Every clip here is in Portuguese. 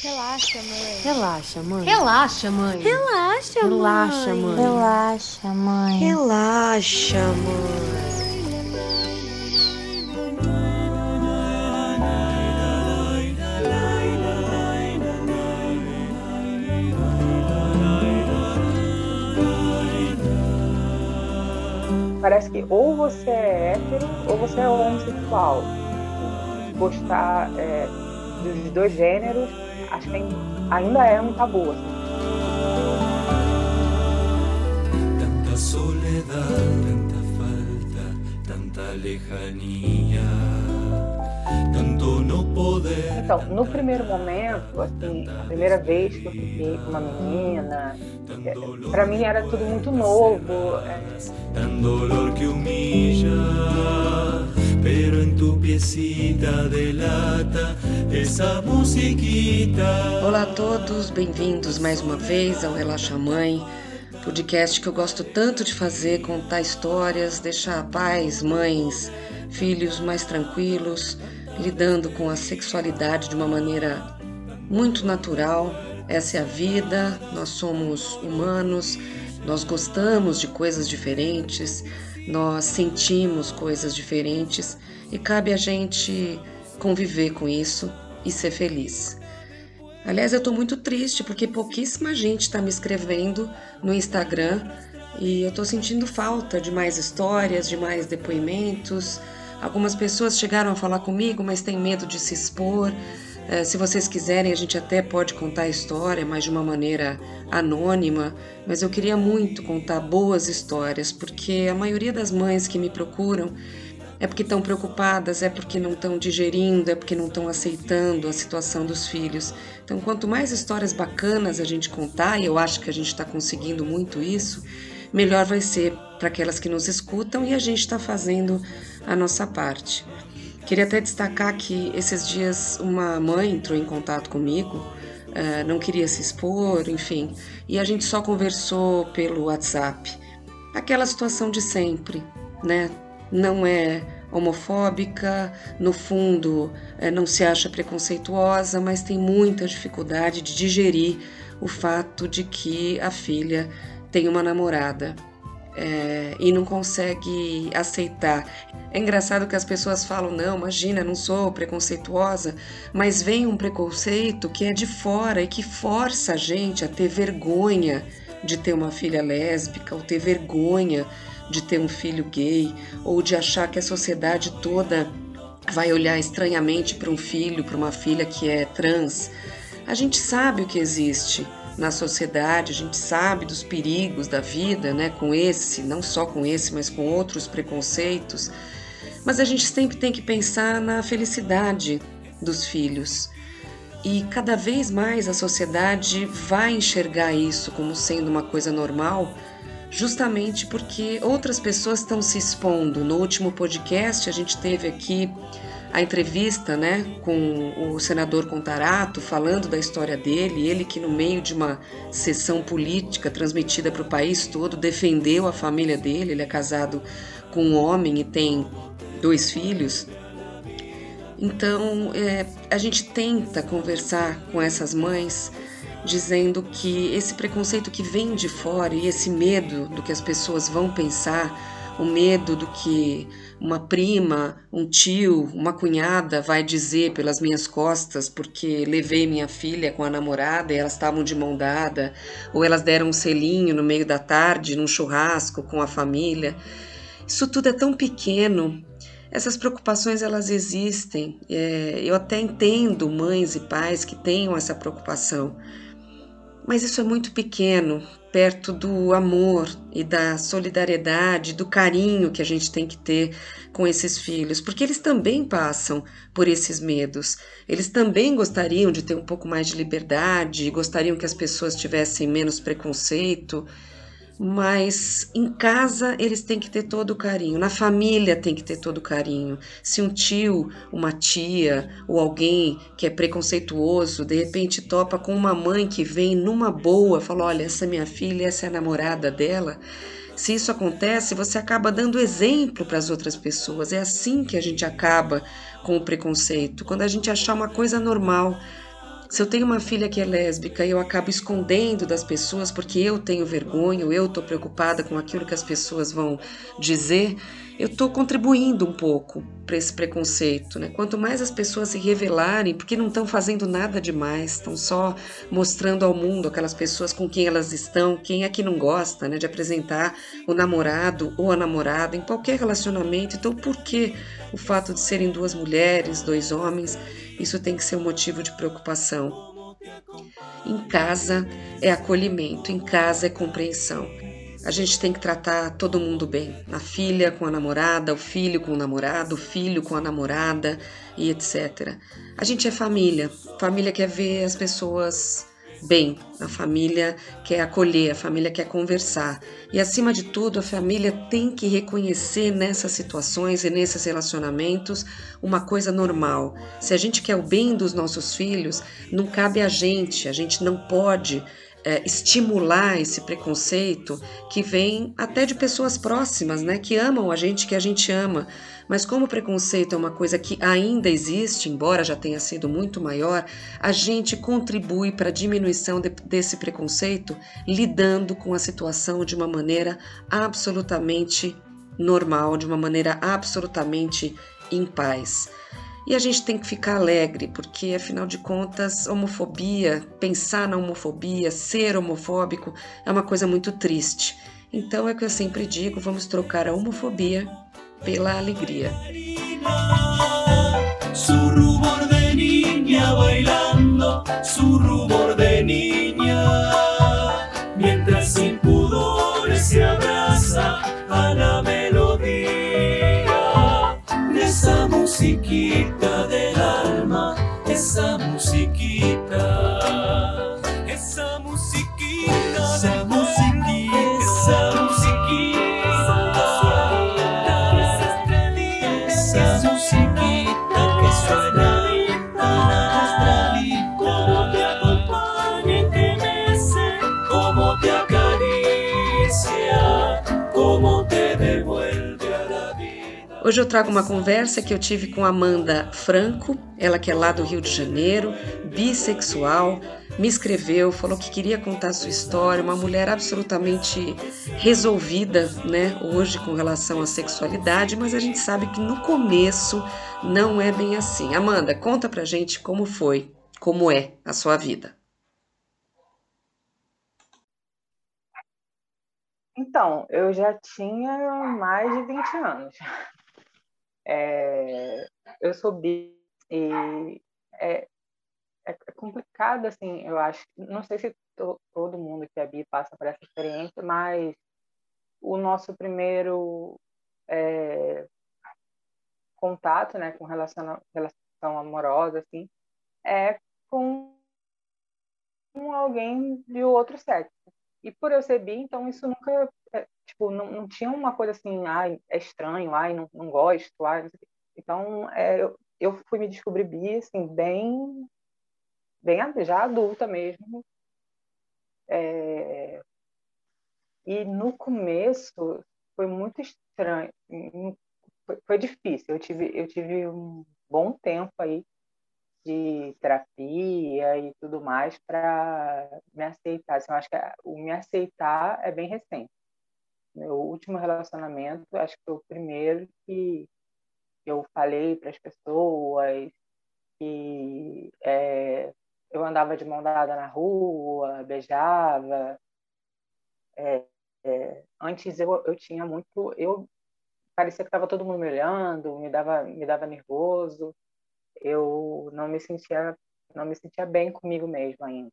Relaxa, mãe. Relaxa, mãe. Relaxa, mãe. Relaxa, Relaxa, mãe. Relaxa, mãe. Relaxa, mãe. Parece que ou você é hétero ou você é homossexual. Gostar é, dos dois gêneros, acho que ainda é um tabu. Assim. Tanta soledad, tanta falta, tanta lejanía. Então, no primeiro momento, assim, a primeira vez que eu fiquei com uma menina, para mim era tudo muito novo. É... Pero en tu piecita essa musiquita. Olá a todos, bem-vindos mais uma vez ao Relaxa Mãe, podcast que eu gosto tanto de fazer, contar histórias, deixar pais, mães, filhos mais tranquilos, lidando com a sexualidade de uma maneira muito natural. Essa é a vida, nós somos humanos, nós gostamos de coisas diferentes, nós sentimos coisas diferentes e cabe a gente conviver com isso e ser feliz. Aliás, eu estou muito triste porque pouquíssima gente está me escrevendo no Instagram e eu estou sentindo falta de mais histórias, de mais depoimentos. Algumas pessoas chegaram a falar comigo, mas têm medo de se expor. É, se vocês quiserem, a gente até pode contar a história, mas de uma maneira anônima. Mas eu queria muito contar boas histórias, porque a maioria das mães que me procuram é porque estão preocupadas, é porque não estão digerindo, é porque não estão aceitando a situação dos filhos. Então, quanto mais histórias bacanas a gente contar, e eu acho que a gente está conseguindo muito isso, melhor vai ser para aquelas que nos escutam e a gente está fazendo a nossa parte. Queria até destacar que esses dias uma mãe entrou em contato comigo, uh, não queria se expor, enfim, e a gente só conversou pelo WhatsApp. Aquela situação de sempre, né? Não é homofóbica, no fundo é, não se acha preconceituosa, mas tem muita dificuldade de digerir o fato de que a filha tem uma namorada é, e não consegue aceitar. É engraçado que as pessoas falam: não, imagina, não sou preconceituosa, mas vem um preconceito que é de fora e que força a gente a ter vergonha de ter uma filha lésbica, ou ter vergonha de ter um filho gay, ou de achar que a sociedade toda vai olhar estranhamente para um filho, para uma filha que é trans. A gente sabe o que existe na sociedade, a gente sabe dos perigos da vida, né, com esse, não só com esse, mas com outros preconceitos. Mas a gente sempre tem que pensar na felicidade dos filhos. E cada vez mais a sociedade vai enxergar isso como sendo uma coisa normal, justamente porque outras pessoas estão se expondo. No último podcast, a gente teve aqui a entrevista né, com o senador Contarato, falando da história dele, ele que no meio de uma sessão política transmitida para o país todo, defendeu a família dele, ele é casado com um homem e tem dois filhos. Então, é, a gente tenta conversar com essas mães dizendo que esse preconceito que vem de fora e esse medo do que as pessoas vão pensar, o medo do que uma prima, um tio, uma cunhada vai dizer pelas minhas costas porque levei minha filha com a namorada e elas estavam de mão dada, ou elas deram um selinho no meio da tarde num churrasco com a família. Isso tudo é tão pequeno. Essas preocupações elas existem. É, eu até entendo mães e pais que tenham essa preocupação, mas isso é muito pequeno perto do amor e da solidariedade, do carinho que a gente tem que ter com esses filhos, porque eles também passam por esses medos. Eles também gostariam de ter um pouco mais de liberdade, gostariam que as pessoas tivessem menos preconceito mas em casa eles têm que ter todo o carinho, na família tem que ter todo o carinho. Se um tio, uma tia ou alguém que é preconceituoso de repente topa com uma mãe que vem numa boa, fala: olha, essa é minha filha, essa é a namorada dela. Se isso acontece, você acaba dando exemplo para as outras pessoas. É assim que a gente acaba com o preconceito, quando a gente achar uma coisa normal Se eu tenho uma filha que é lésbica e eu acabo escondendo das pessoas porque eu tenho vergonha, eu estou preocupada com aquilo que as pessoas vão dizer, eu estou contribuindo um pouco para esse preconceito. Né? Quanto mais as pessoas se revelarem, porque não estão fazendo nada demais, estão só mostrando ao mundo aquelas pessoas com quem elas estão, quem é que não gosta né, de apresentar o namorado ou a namorada em qualquer relacionamento. Então, por que o fato de serem duas mulheres, dois homens, isso tem que ser um motivo de preocupação? Em casa é acolhimento, em casa é compreensão. A gente tem que tratar todo mundo bem. A filha com a namorada, o filho com o namorado, o filho com a namorada e etc. A gente é família. Família quer ver as pessoas bem. A família quer acolher, a família quer conversar. E acima de tudo, a família tem que reconhecer nessas situações e nesses relacionamentos uma coisa normal. Se a gente quer o bem dos nossos filhos, não cabe a gente, a gente não pode é, estimular esse preconceito que vem até de pessoas próximas, né, que amam a gente, que a gente ama. Mas como o preconceito é uma coisa que ainda existe, embora já tenha sido muito maior, a gente contribui para a diminuição de, desse preconceito lidando com a situação de uma maneira absolutamente normal, de uma maneira absolutamente em paz. E a gente tem que ficar alegre, porque afinal de contas, homofobia, pensar na homofobia, ser homofóbico é uma coisa muito triste. Então é o que eu sempre digo: vamos trocar a homofobia pela alegria. Hoje eu trago uma conversa que eu tive com Amanda Franco, ela que é lá do Rio de Janeiro, bissexual, me escreveu, falou que queria contar sua história, uma mulher absolutamente resolvida, né, hoje com relação à sexualidade, mas a gente sabe que no começo não é bem assim. Amanda, conta pra gente como foi, como é a sua vida. Então, eu já tinha mais de 20 anos. É, eu sou bi e é, é, complicado, assim, eu acho. Não sei se to, todo mundo que é bi passa por essa experiência, mas o nosso primeiro é, contato, né, com relação, relação amorosa, assim, é com, alguém de outro sexo. E por eu ser bi, então isso nunca é, tipo, não, não tinha uma coisa assim, ai, é estranho, ai, não, não gosto, ai, não então é, eu, eu fui me descobrir bi, assim, bem, bem já adulta mesmo. É, e no começo foi muito estranho, foi, foi difícil. Eu tive, eu tive um bom tempo aí de terapia e tudo mais para me aceitar. Assim, eu acho que o me aceitar é bem recente. Meu último relacionamento, acho que foi o primeiro que eu falei para as pessoas que é, eu andava de mão dada na rua, beijava. É, é, antes eu, eu tinha muito, eu parecia que estava todo mundo me olhando, me dava me dava nervoso. Eu não me sentia não me sentia bem comigo mesmo ainda.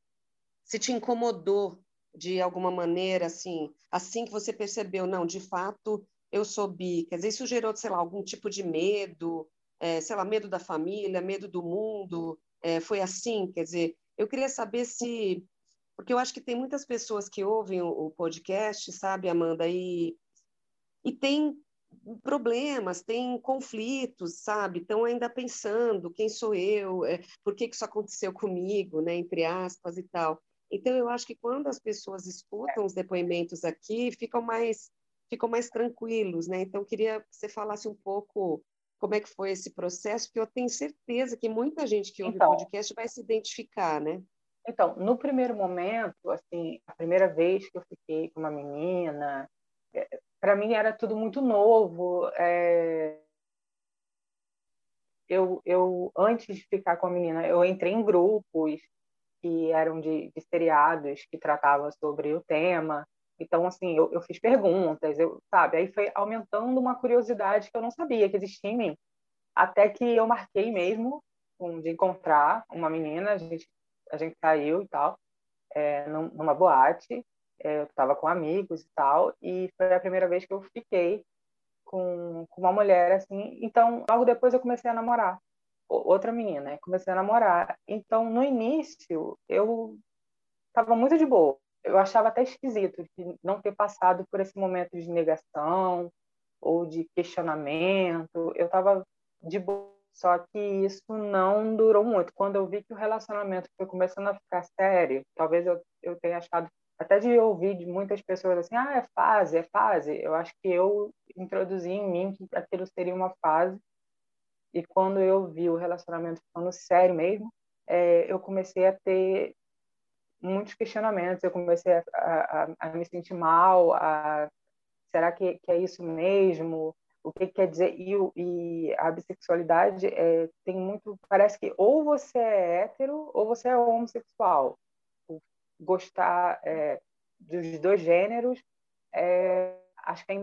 Se te incomodou de alguma maneira, assim, assim que você percebeu, não, de fato, eu sou bi, quer dizer, isso gerou, sei lá, algum tipo de medo, é, sei lá, medo da família, medo do mundo, é, foi assim, quer dizer, eu queria saber se, porque eu acho que tem muitas pessoas que ouvem o, podcast, sabe, Amanda, e, e tem problemas, tem conflitos, sabe? Estão ainda pensando quem sou eu, é, por que, que isso aconteceu comigo, né? Entre aspas e tal. Então, eu acho que quando as pessoas escutam os depoimentos aqui, ficam mais, ficam mais tranquilos, né? Então, queria que você falasse um pouco como é que foi esse processo, porque eu tenho certeza que muita gente que ouve o então, podcast vai se identificar, né? Então, no primeiro momento, assim, a primeira vez que eu fiquei com uma menina, é, para mim era tudo muito novo. É... Eu, eu, antes de ficar com a menina, eu entrei em grupos que eram de, de seriados que tratavam sobre o tema. Então, assim, eu, eu fiz perguntas, eu, sabe? Aí foi aumentando uma curiosidade que eu não sabia que existia em mim. Até que eu marquei mesmo um, de encontrar uma menina, a gente, a gente saiu e tal, é, numa boate, é, eu estava com amigos e tal, e foi a primeira vez que eu fiquei com, com uma mulher, assim. Então, logo depois eu comecei a namorar. Outra menina, comecei a namorar. Então, no início, eu estava muito de boa eu achava até esquisito de não ter passado por esse momento de negação ou de questionamento. Eu estava de boa, só que isso não durou muito. Quando eu vi que o relacionamento foi começando a ficar sério, talvez eu, eu tenha achado, até de ouvir de muitas pessoas assim, ah, é fase, é fase. Eu acho que eu introduzi em mim que aquilo seria uma fase. E quando eu vi o relacionamento ficando sério mesmo, é, eu comecei a ter muitos questionamentos. Eu comecei a, a, a me sentir mal, a, será que, que, é isso mesmo? O que, que quer dizer? E, e a bissexualidade é, tem muito. Parece que ou você é hétero ou você é homossexual. Gostar é, dos dois gêneros, é, acho que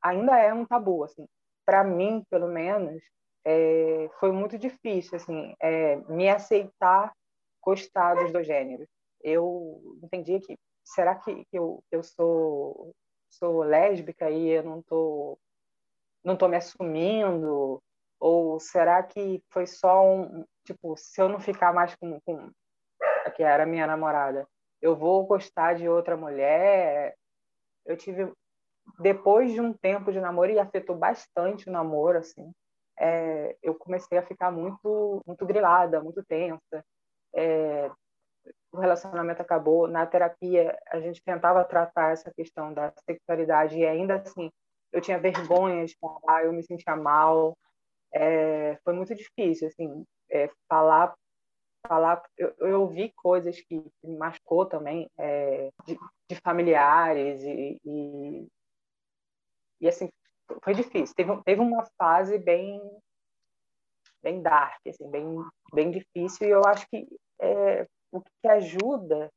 ainda é um tabu. Assim. Para mim, pelo menos, é, foi muito difícil assim, é, me aceitar gostar dos dois gêneros. Eu entendi que será que, eu, eu sou sou lésbica e eu não tô não tô me assumindo? Ou será que foi só um tipo se eu não ficar mais com, com que era minha namorada eu vou gostar de outra mulher? Eu tive depois de um tempo de namoro e afetou bastante o namoro assim é, eu comecei a ficar muito muito grilada muito tensa é, o relacionamento acabou. Na terapia, a gente tentava tratar essa questão da sexualidade e ainda assim eu tinha vergonha de falar, eu me sentia mal. É, foi muito difícil, assim, é, falar. falar eu, eu ouvi coisas que me machucou também, é, de, de, familiares e, e, e, assim, foi difícil. Teve, teve uma fase bem bem dark, assim, bem, bem difícil, e eu acho que é, o que ajuda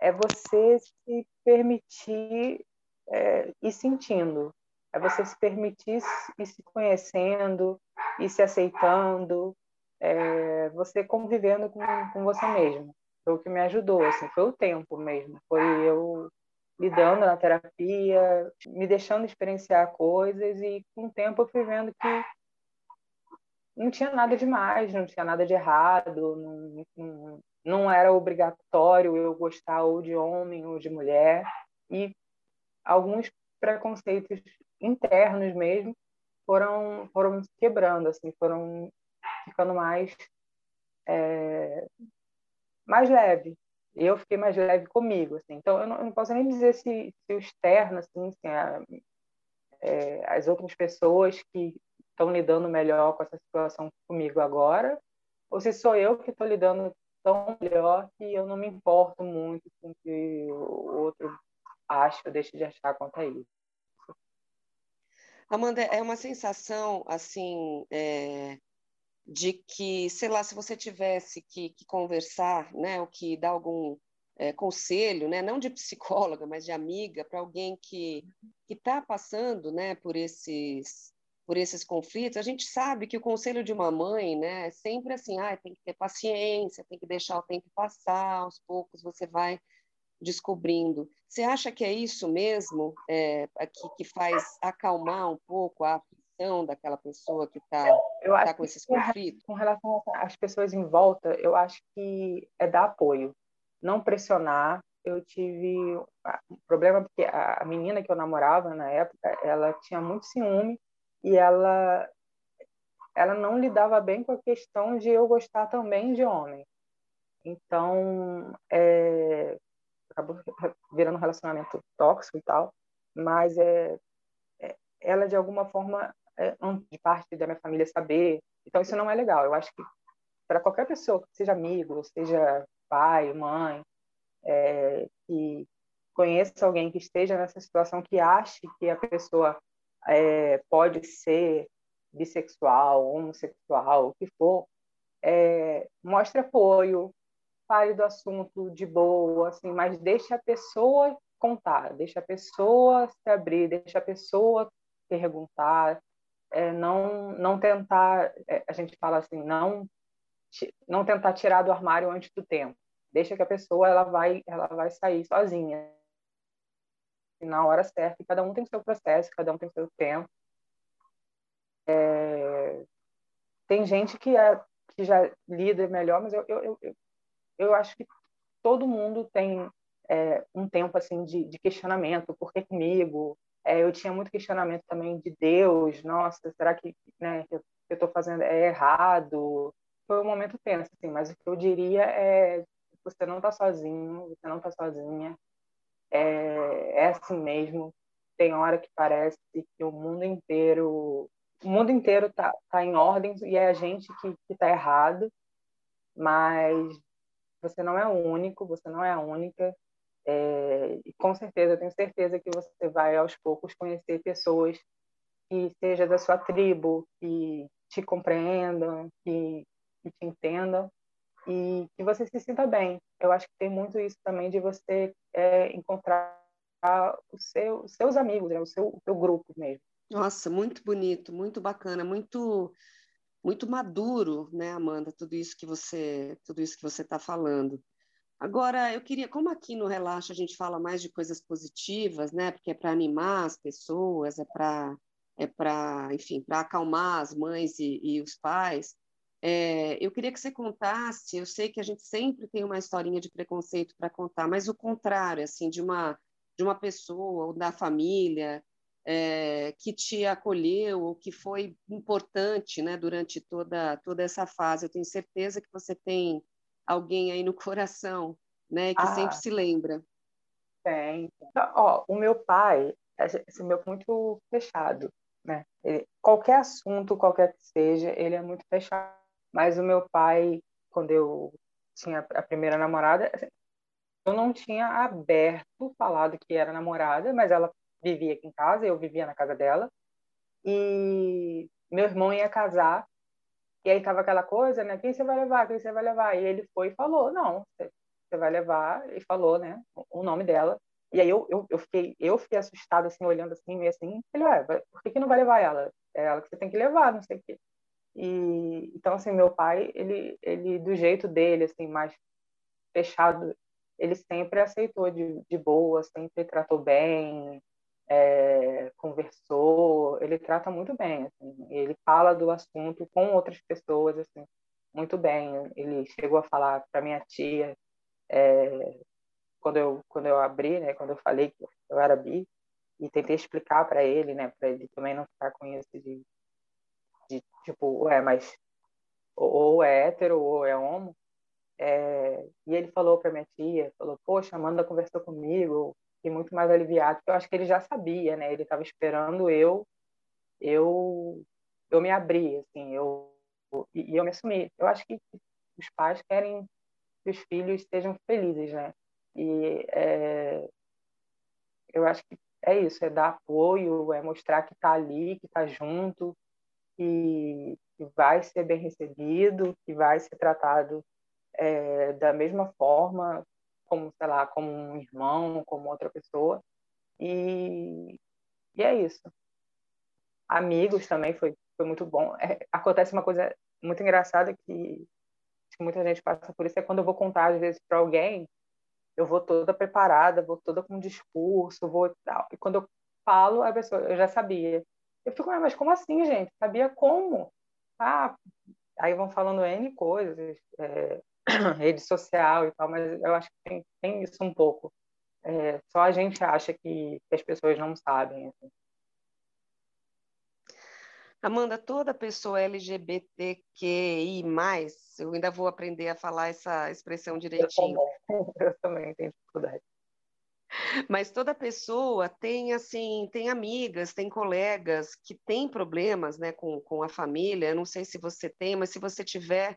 é você se permitir é, ir sentindo, é você se permitir ir se conhecendo, ir se aceitando, é, você convivendo com, com você mesmo. Foi o que me ajudou, assim, foi o tempo mesmo, foi eu lidando na terapia, me deixando experienciar coisas e com o tempo eu fui vendo que não tinha nada de mais, não tinha nada de errado, não, não, não era obrigatório eu gostar ou de homem ou de mulher e alguns preconceitos internos mesmo foram foram quebrando assim foram ficando mais é, mais leve eu fiquei mais leve comigo assim então eu não, eu não posso nem dizer se, se o externo assim, assim a, é, as outras pessoas que estão lidando melhor com essa situação comigo agora ou se sou eu que estou lidando tão melhor que eu não me importo muito com o que o outro acha ou deixa de achar quanto a isso. Amanda, é uma sensação assim é, de que, sei lá, se você tivesse que, que conversar, né, ou que dar algum é, conselho, né, não de psicóloga, mas de amiga, para alguém que está passando, né, por esses por esses conflitos, a gente sabe que o conselho de uma mãe, né, é sempre assim, ah, tem que ter paciência, tem que deixar o tempo passar, aos poucos você vai descobrindo. Você acha que é isso mesmo é, que, que faz acalmar um pouco a aflição daquela pessoa que está tá com esses conflitos? Com relação às pessoas em volta, eu acho que é dar apoio, não pressionar. Eu tive um problema porque a menina que eu namorava na época, ela tinha muito ciúme e ela ela não lidava bem com a questão de eu gostar também de homem. Então, é, acabou virando um relacionamento tóxico e tal, mas é, é ela de alguma forma é, de parte da minha família saber. Então, isso não é legal. Eu acho que para qualquer pessoa, seja amigo, seja pai, mãe, é, que conheça alguém que esteja nessa situação, que ache que a pessoa é, pode ser bissexual, homossexual, o que for, é, mostre apoio, fale do assunto de boa, assim, mas deixe a pessoa contar, deixe a pessoa se abrir, deixe a pessoa perguntar, é, não não tentar, é, a gente fala assim, não não tentar tirar do armário antes do tempo. Deixa que a pessoa ela vai ela vai sair sozinha na hora certa. E cada um tem seu processo, cada um tem seu tempo. É... Tem gente que, é, que já lida melhor, mas eu, eu, eu, eu acho que todo mundo tem é, um tempo assim de, de questionamento. Por que comigo? É, eu tinha muito questionamento também de Deus. Nossa, será que né, eu estou fazendo é errado? Foi um momento tenso, assim, mas o que eu diria é você não está sozinho, você não está sozinha é, é assim mesmo. Tem hora que parece que o mundo inteiro, o mundo inteiro tá, tá em ordem e é a gente que que tá errado. Mas você não é o único, você não é a única. É, com certeza, eu tenho certeza que você vai aos poucos conhecer pessoas que seja da sua tribo, que te compreendam, que, que te entendam e que você se sinta bem. Eu acho que tem muito isso também de você é, encontrar seu, os seus amigos, né? o, seu, o seu grupo mesmo. Nossa, muito bonito, muito bacana, muito muito maduro, né, Amanda? Tudo isso que você tudo isso que você está falando. Agora, eu queria, como aqui no Relaxa a gente fala mais de coisas positivas, né? Porque é para animar as pessoas, é para é para, enfim, para acalmar as mães e, e os pais. É, eu queria que você contasse, eu sei que a gente sempre tem uma historinha de preconceito para contar, mas o contrário, assim, de uma, de uma pessoa ou da família é, que te acolheu ou que foi importante né, durante toda, toda essa fase. Eu tenho certeza que você tem alguém aí no coração né, que ah, sempre se lembra. Tem. Ó, o meu pai, esse meu muito fechado, né? Ele, qualquer assunto, qualquer que seja, ele é muito fechado mas o meu pai, quando eu tinha a primeira namorada, assim, eu não tinha aberto, falado que era namorada, mas ela vivia aqui em casa, eu vivia na casa dela. E meu irmão ia casar, e aí tava aquela coisa, né? Quem você vai levar? Quem você vai levar? E ele foi e falou: Não, você vai levar. E falou, né? O nome dela. E aí eu, eu, eu fiquei eu fiquei assustada, assim, olhando assim, meio assim. Falei: Ué, por que, que não vai levar ela? É ela que você tem que levar, não sei o quê. E então assim, meu pai, ele ele do jeito dele assim, mais fechado, ele sempre aceitou de, de boa, sempre tratou bem, é, conversou, ele trata muito bem, assim, ele fala do assunto com outras pessoas, assim, muito bem. Ele chegou a falar para minha tia, é, quando eu quando eu abri, né, quando eu falei que eu era bi, e tentei explicar para ele, né, para ele também não ficar com isso de de tipo, é, mas ou é hétero ou é homo. É, e ele falou para minha tia, falou, poxa, Amanda conversou comigo, e muito mais aliviado, porque eu acho que ele já sabia, né? Ele estava esperando eu, eu, eu me abrir, assim, eu e, e eu me assumir. Eu acho que os pais querem que os filhos sejam felizes, né? E é, eu acho que é isso, é dar apoio, é mostrar que está ali, que está junto, que, que vai ser bem recebido, que vai ser tratado é, da mesma forma, como, sei lá, como um irmão, como outra pessoa. E, e é isso. Amigos também foi, foi muito bom. É, acontece uma coisa muito engraçada que, que muita gente passa por isso, é quando eu vou contar, às vezes, para alguém, eu vou toda preparada, vou toda com discurso, vou tal. E quando eu falo, a pessoa, eu já sabia. Eu fico, mas como assim, gente? Sabia como? Ah, aí vão falando N coisas, é, rede social e tal, mas eu acho que tem, tem isso um pouco. É, só a gente acha que, que as pessoas não sabem. Assim. Amanda, toda pessoa LGBTQI+, eu ainda vou aprender a falar essa expressão direitinho. Eu também, eu também tenho dificuldade. Mas toda pessoa tem assim, tem amigas, tem colegas que têm problemas, né, com, com a família. Eu não sei se você tem, mas se você tiver,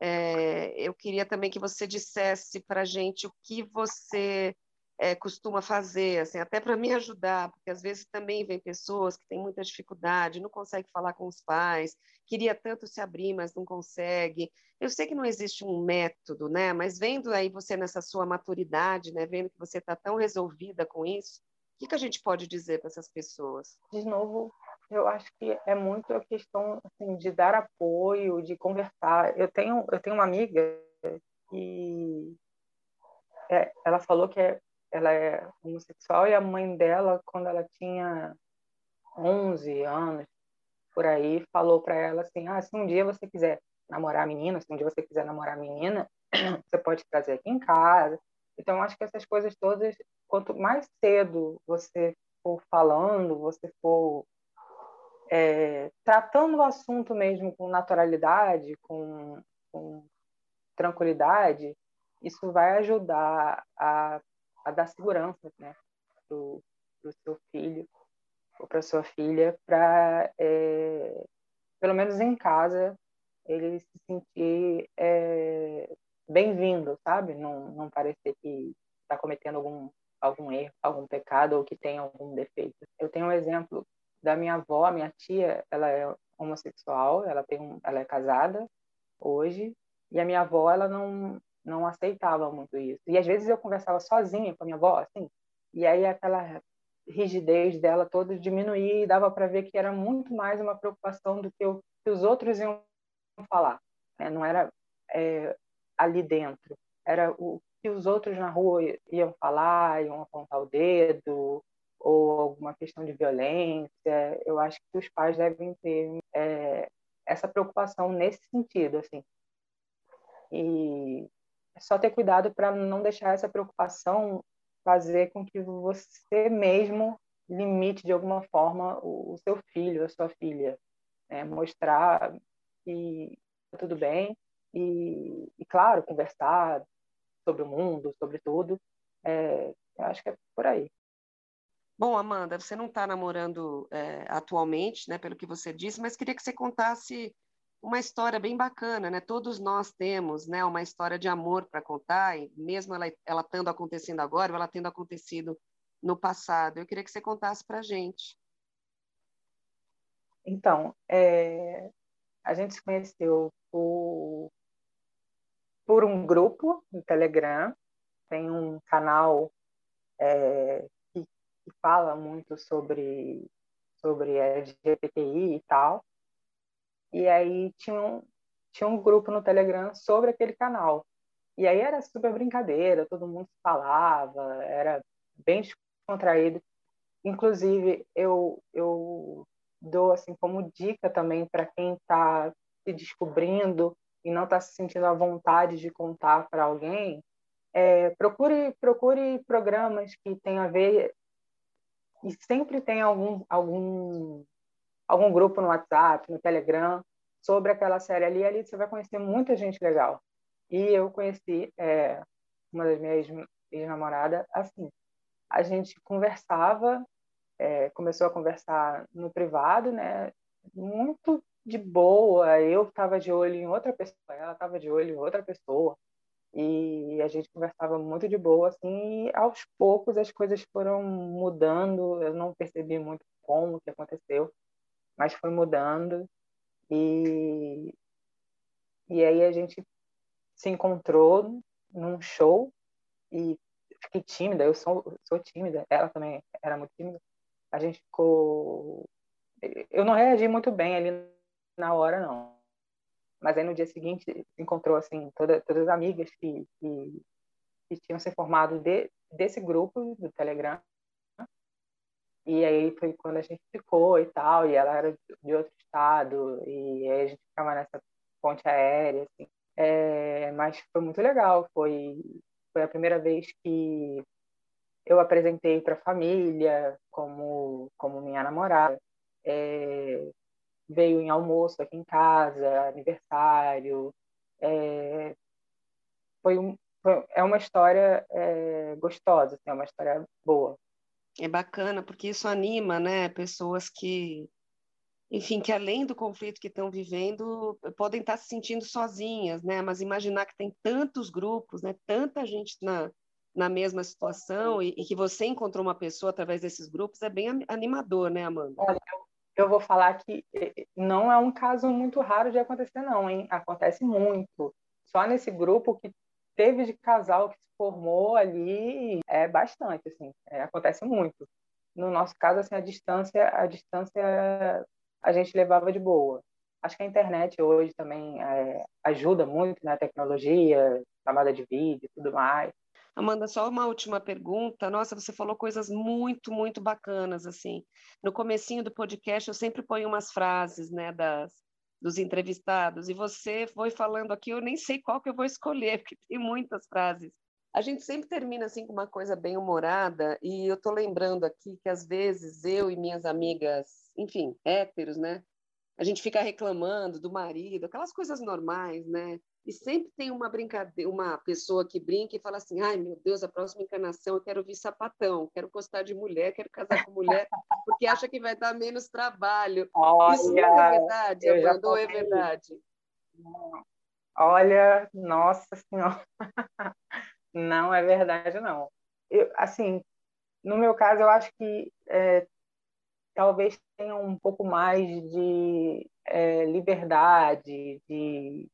é, eu queria também que você dissesse para a gente o que você é, costuma fazer, assim, até para me ajudar, porque às vezes também vem pessoas que têm muita dificuldade, não conseguem falar com os pais, queria tanto se abrir, mas não consegue. Eu sei que não existe um método, né? Mas vendo aí você nessa sua maturidade, né? Vendo que você está tão resolvida com isso, o que, que a gente pode dizer para essas pessoas? De novo, eu acho que é muito a questão assim, de dar apoio, de conversar. Eu tenho, eu tenho uma amiga que é, ela falou que é ela é homossexual e a mãe dela, quando ela tinha 11 anos, por aí, falou para ela assim: ah, se um dia você quiser namorar menina, se um dia você quiser namorar menina, você pode trazer aqui em casa. Então, acho que essas coisas todas, quanto mais cedo você for falando, você for é, tratando o assunto mesmo com naturalidade, com, com tranquilidade, isso vai ajudar a a dar segurança né, para o seu filho ou para sua filha, para, é, pelo menos em casa, ele se sentir é, bem-vindo, sabe? Não, não parecer que está cometendo algum, algum erro, algum pecado ou que tem algum defeito. Eu tenho um exemplo da minha avó, minha tia, ela é homossexual, ela tem um, ela é casada hoje, e a minha avó, ela não, não aceitava muito isso. E às vezes eu conversava sozinha com a minha avó, assim, e aí aquela rigidez dela toda diminuía e dava para ver que era muito mais uma preocupação do que, o, que os outros iam falar. Né? Não era é, ali dentro, era o que os outros na rua iam falar, iam apontar o dedo, ou alguma questão de violência. Eu acho que os pais devem ter é, essa preocupação nesse sentido, assim. E só ter cuidado para não deixar essa preocupação fazer com que você mesmo limite de alguma forma o, seu filho, a sua filha. Né? Mostrar que tá tudo bem e, e, claro, conversar sobre o mundo, sobre tudo. É, eu acho que é por aí. Bom, Amanda, você não está namorando é, atualmente, né, pelo que você disse, mas queria que você contasse uma história bem bacana, né? Todos nós temos, né, uma história de amor para contar, e mesmo ela, ela tendo acontecendo agora, ela tendo acontecido no passado. Eu queria que você contasse para gente. Então, é, a gente se conheceu por, por um grupo no Telegram, tem um canal é, que, fala muito sobre, sobre LGBTI e tal, e aí tinha um, tinha um grupo no Telegram sobre aquele canal. E aí era super brincadeira, todo mundo falava, era bem descontraído. Inclusive, eu, eu dou assim como dica também para quem está se descobrindo e não está se sentindo à vontade de contar para alguém, é, procure procure programas que tenham a ver e sempre tem algum algum algum grupo no WhatsApp, no Telegram, sobre aquela série ali. Ali você vai conhecer muita gente legal. E eu conheci é, uma das minhas ex-namoradas assim. A gente conversava, é, começou a conversar no privado, né? Muito de boa. Eu estava de olho em outra pessoa, ela estava de olho em outra pessoa. E a gente conversava muito de boa, assim, e aos poucos as coisas foram mudando, eu não percebi muito como que aconteceu, mas foi mudando. E, e aí a gente se encontrou num show e fiquei tímida, eu sou, sou tímida, ela também era muito tímida. A gente ficou. Eu não reagi muito bem ali na hora, não. Mas aí no dia seguinte encontrou assim toda, todas as amigas que, que, que tinham se formado de, desse grupo do Telegram e aí foi quando a gente ficou e tal, e ela era de outro estado, e aí a gente ficava nessa ponte aérea, assim. É, mas foi muito legal, foi, foi a primeira vez que eu apresentei para a família como, como minha namorada. É, veio em almoço aqui em casa, aniversário. É, foi, um, é uma história é, gostosa, assim, é uma história boa. É bacana, porque isso anima, né, pessoas que, enfim, que além do conflito que estão vivendo, podem estar se sentindo sozinhas, né, mas imaginar que tem tantos grupos, né, tanta gente na, na mesma situação e, e que você encontrou uma pessoa através desses grupos é bem animador, né, Amanda? Olha, eu vou falar que não é um caso muito raro de acontecer, não, hein? Acontece muito. Só nesse grupo que teve de casal que se formou ali é bastante, assim, é, acontece muito. No nosso caso, assim, a distância, a distância a gente levava de boa. Acho que a internet hoje também é, ajuda muito na né? tecnologia, chamada de vídeo e tudo mais. Amanda, só uma última pergunta. Nossa, você falou coisas muito, muito bacanas, assim. No comecinho do podcast, eu sempre ponho umas frases, né, das, dos entrevistados, e você foi falando aqui, eu nem sei qual que eu vou escolher, porque tem muitas frases. A gente sempre termina, assim, com uma coisa bem humorada, e eu tô lembrando aqui que, às vezes, eu e minhas amigas, enfim, héteros, né, a gente fica reclamando do marido, aquelas coisas normais, né? E sempre tem uma brincadeira, uma pessoa que brinca e fala assim: ai meu Deus, a próxima encarnação eu quero vir sapatão, quero gostar de mulher, quero casar com mulher, porque acha que vai dar menos trabalho. Olha, Isso não é verdade, Amanda, ou é verdade? Olha, nossa senhora, não é verdade, não. Eu, assim, no meu caso, eu acho que é, talvez tenha um pouco mais de é, liberdade, de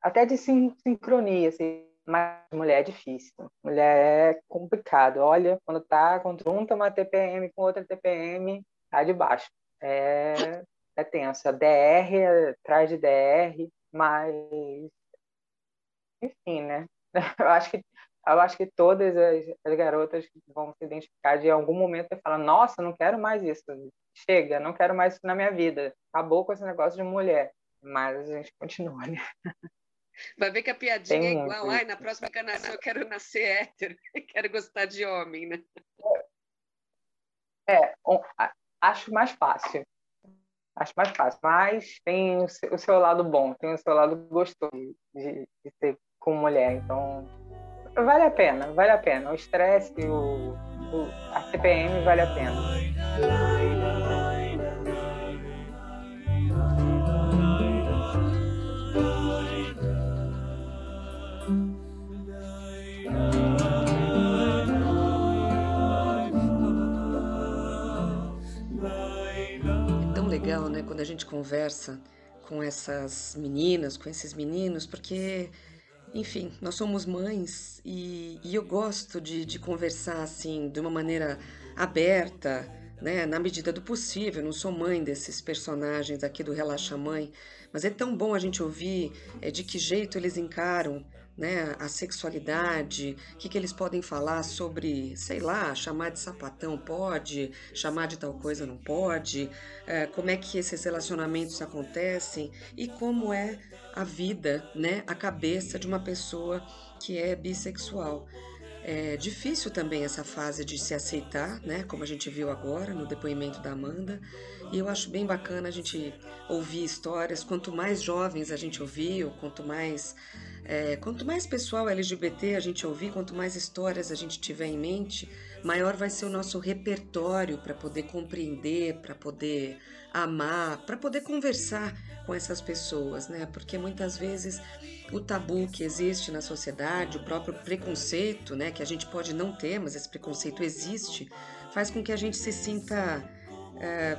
até de sincronia, assim. Mas mulher é difícil, mulher é complicado. Olha, quando tá, quando junta uma TPM com outra TPM, tá de baixo. É, é tenso. A DR atrás de DR, mas enfim, né? Eu acho que eu acho que todas as, as, garotas vão se identificar de algum momento e falar: Nossa, não quero mais isso. Chega, não quero mais isso na minha vida. Acabou com esse negócio de mulher. Mas a gente continua, né? Vai ver que a piadinha Tem é igual. Ai, na próxima encarnação eu quero nascer hétero, quero gostar de homem, né? É, acho mais fácil. Acho mais fácil. Mas tem o seu lado bom, tem o seu lado gostoso de, de ser com mulher. Então, vale a pena, vale a pena. O estresse, o, o, a CPM vale a pena. legal, né, quando a gente conversa com essas meninas, com esses meninos, porque, enfim, nós somos mães e, e eu gosto de, de conversar assim, de uma maneira aberta, né, na medida do possível. Eu não sou mãe desses personagens aqui do Relaxa Mãe, mas é tão bom a gente ouvir é, de que jeito eles encaram né, a sexualidade, o que, que eles podem falar sobre, sei lá, chamar de sapatão pode, chamar de tal coisa não pode, é, como é que esses relacionamentos acontecem e como é a vida, né, a cabeça de uma pessoa que é bissexual. É difícil também essa fase de se aceitar, né? Como a gente viu agora no depoimento da Amanda. E eu acho bem bacana a gente ouvir histórias. Quanto mais jovens a gente ouvir, ou quanto mais é, quanto mais pessoal LGBT a gente ouvir, quanto mais histórias a gente tiver em mente, maior vai ser o nosso repertório para poder compreender, para poder amar, para poder conversar com essas pessoas, né? Porque muitas vezes o tabu que existe na sociedade, o próprio preconceito, né, que a gente pode não ter, mas esse preconceito existe, faz com que a gente se sinta é,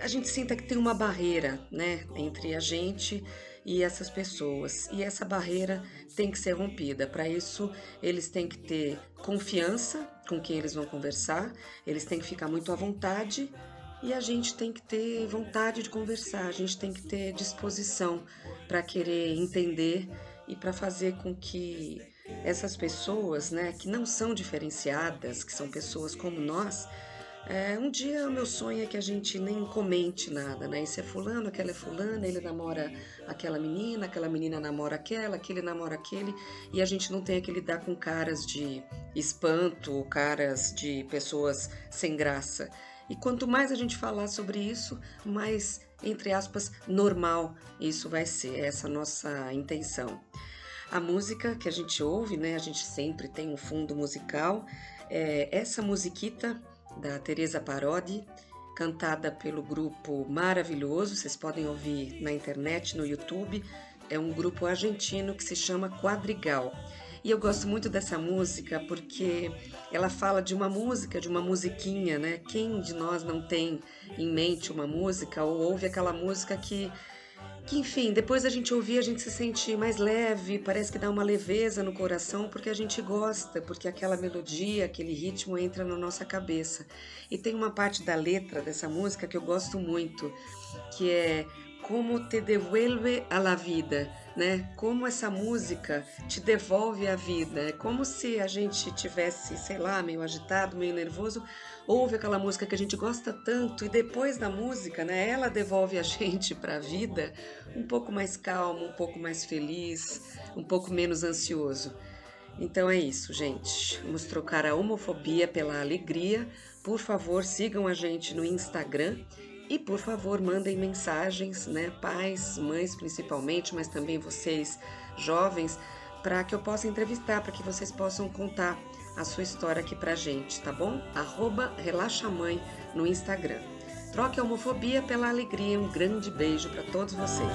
a gente sinta que tem uma barreira, né, entre a gente e essas pessoas. E essa barreira tem que ser rompida. Para isso, eles têm que ter confiança com quem eles vão conversar, eles têm que ficar muito à vontade e a gente tem que ter vontade de conversar, a gente tem que ter disposição para querer entender e para fazer com que essas pessoas, né, que não são diferenciadas, que são pessoas como nós, é, um dia o meu sonho é que a gente nem comente nada, né? Esse é fulano, aquela é fulana, ele namora aquela menina, aquela menina namora aquela, aquele namora aquele, e a gente não tem que lidar com caras de espanto, caras de pessoas sem graça. E quanto mais a gente falar sobre isso, mais, entre aspas, normal isso vai ser, essa nossa intenção. A música que a gente ouve, né? A gente sempre tem um fundo musical. É essa musiquita da Teresa Parodi, cantada pelo grupo maravilhoso. Vocês podem ouvir na internet, no YouTube. É um grupo argentino que se chama Quadrigal. E eu gosto muito dessa música porque ela fala de uma música, de uma musiquinha, né? Quem de nós não tem em mente uma música ou ouve aquela música que que enfim, depois a gente ouvir, a gente se sente mais leve, parece que dá uma leveza no coração, porque a gente gosta, porque aquela melodia, aquele ritmo entra na nossa cabeça. E tem uma parte da letra dessa música que eu gosto muito, que é como te devuelve a la vida, né? Como essa música te devolve a vida. É como se a gente tivesse, sei lá, meio agitado, meio nervoso, ouve aquela música que a gente gosta tanto e depois da música, né, ela devolve a gente para a vida um pouco mais calmo, um pouco mais feliz, um pouco menos ansioso. Então é isso, gente. Vamos trocar a homofobia pela alegria. Por favor, sigam a gente no Instagram e por favor, mandem mensagens, né, pais, mães principalmente, mas também vocês jovens, para que eu possa entrevistar, para que vocês possam contar a sua história aqui pra gente, tá bom? Arroba Relaxa Mãe no Instagram. Troque a homofobia pela alegria. Um grande beijo para todos vocês.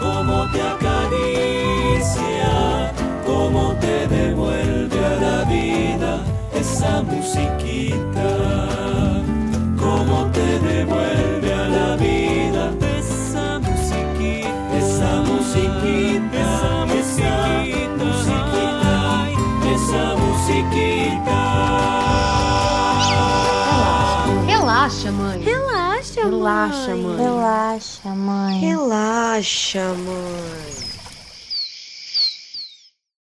Como te acaricia, como te devuelve a la vida esa musiquita, como te devuelve Relaxa, mãe. Relaxa, Relaxa, mãe. Relaxa, mãe. Relaxa, mãe. Relaxa, mãe.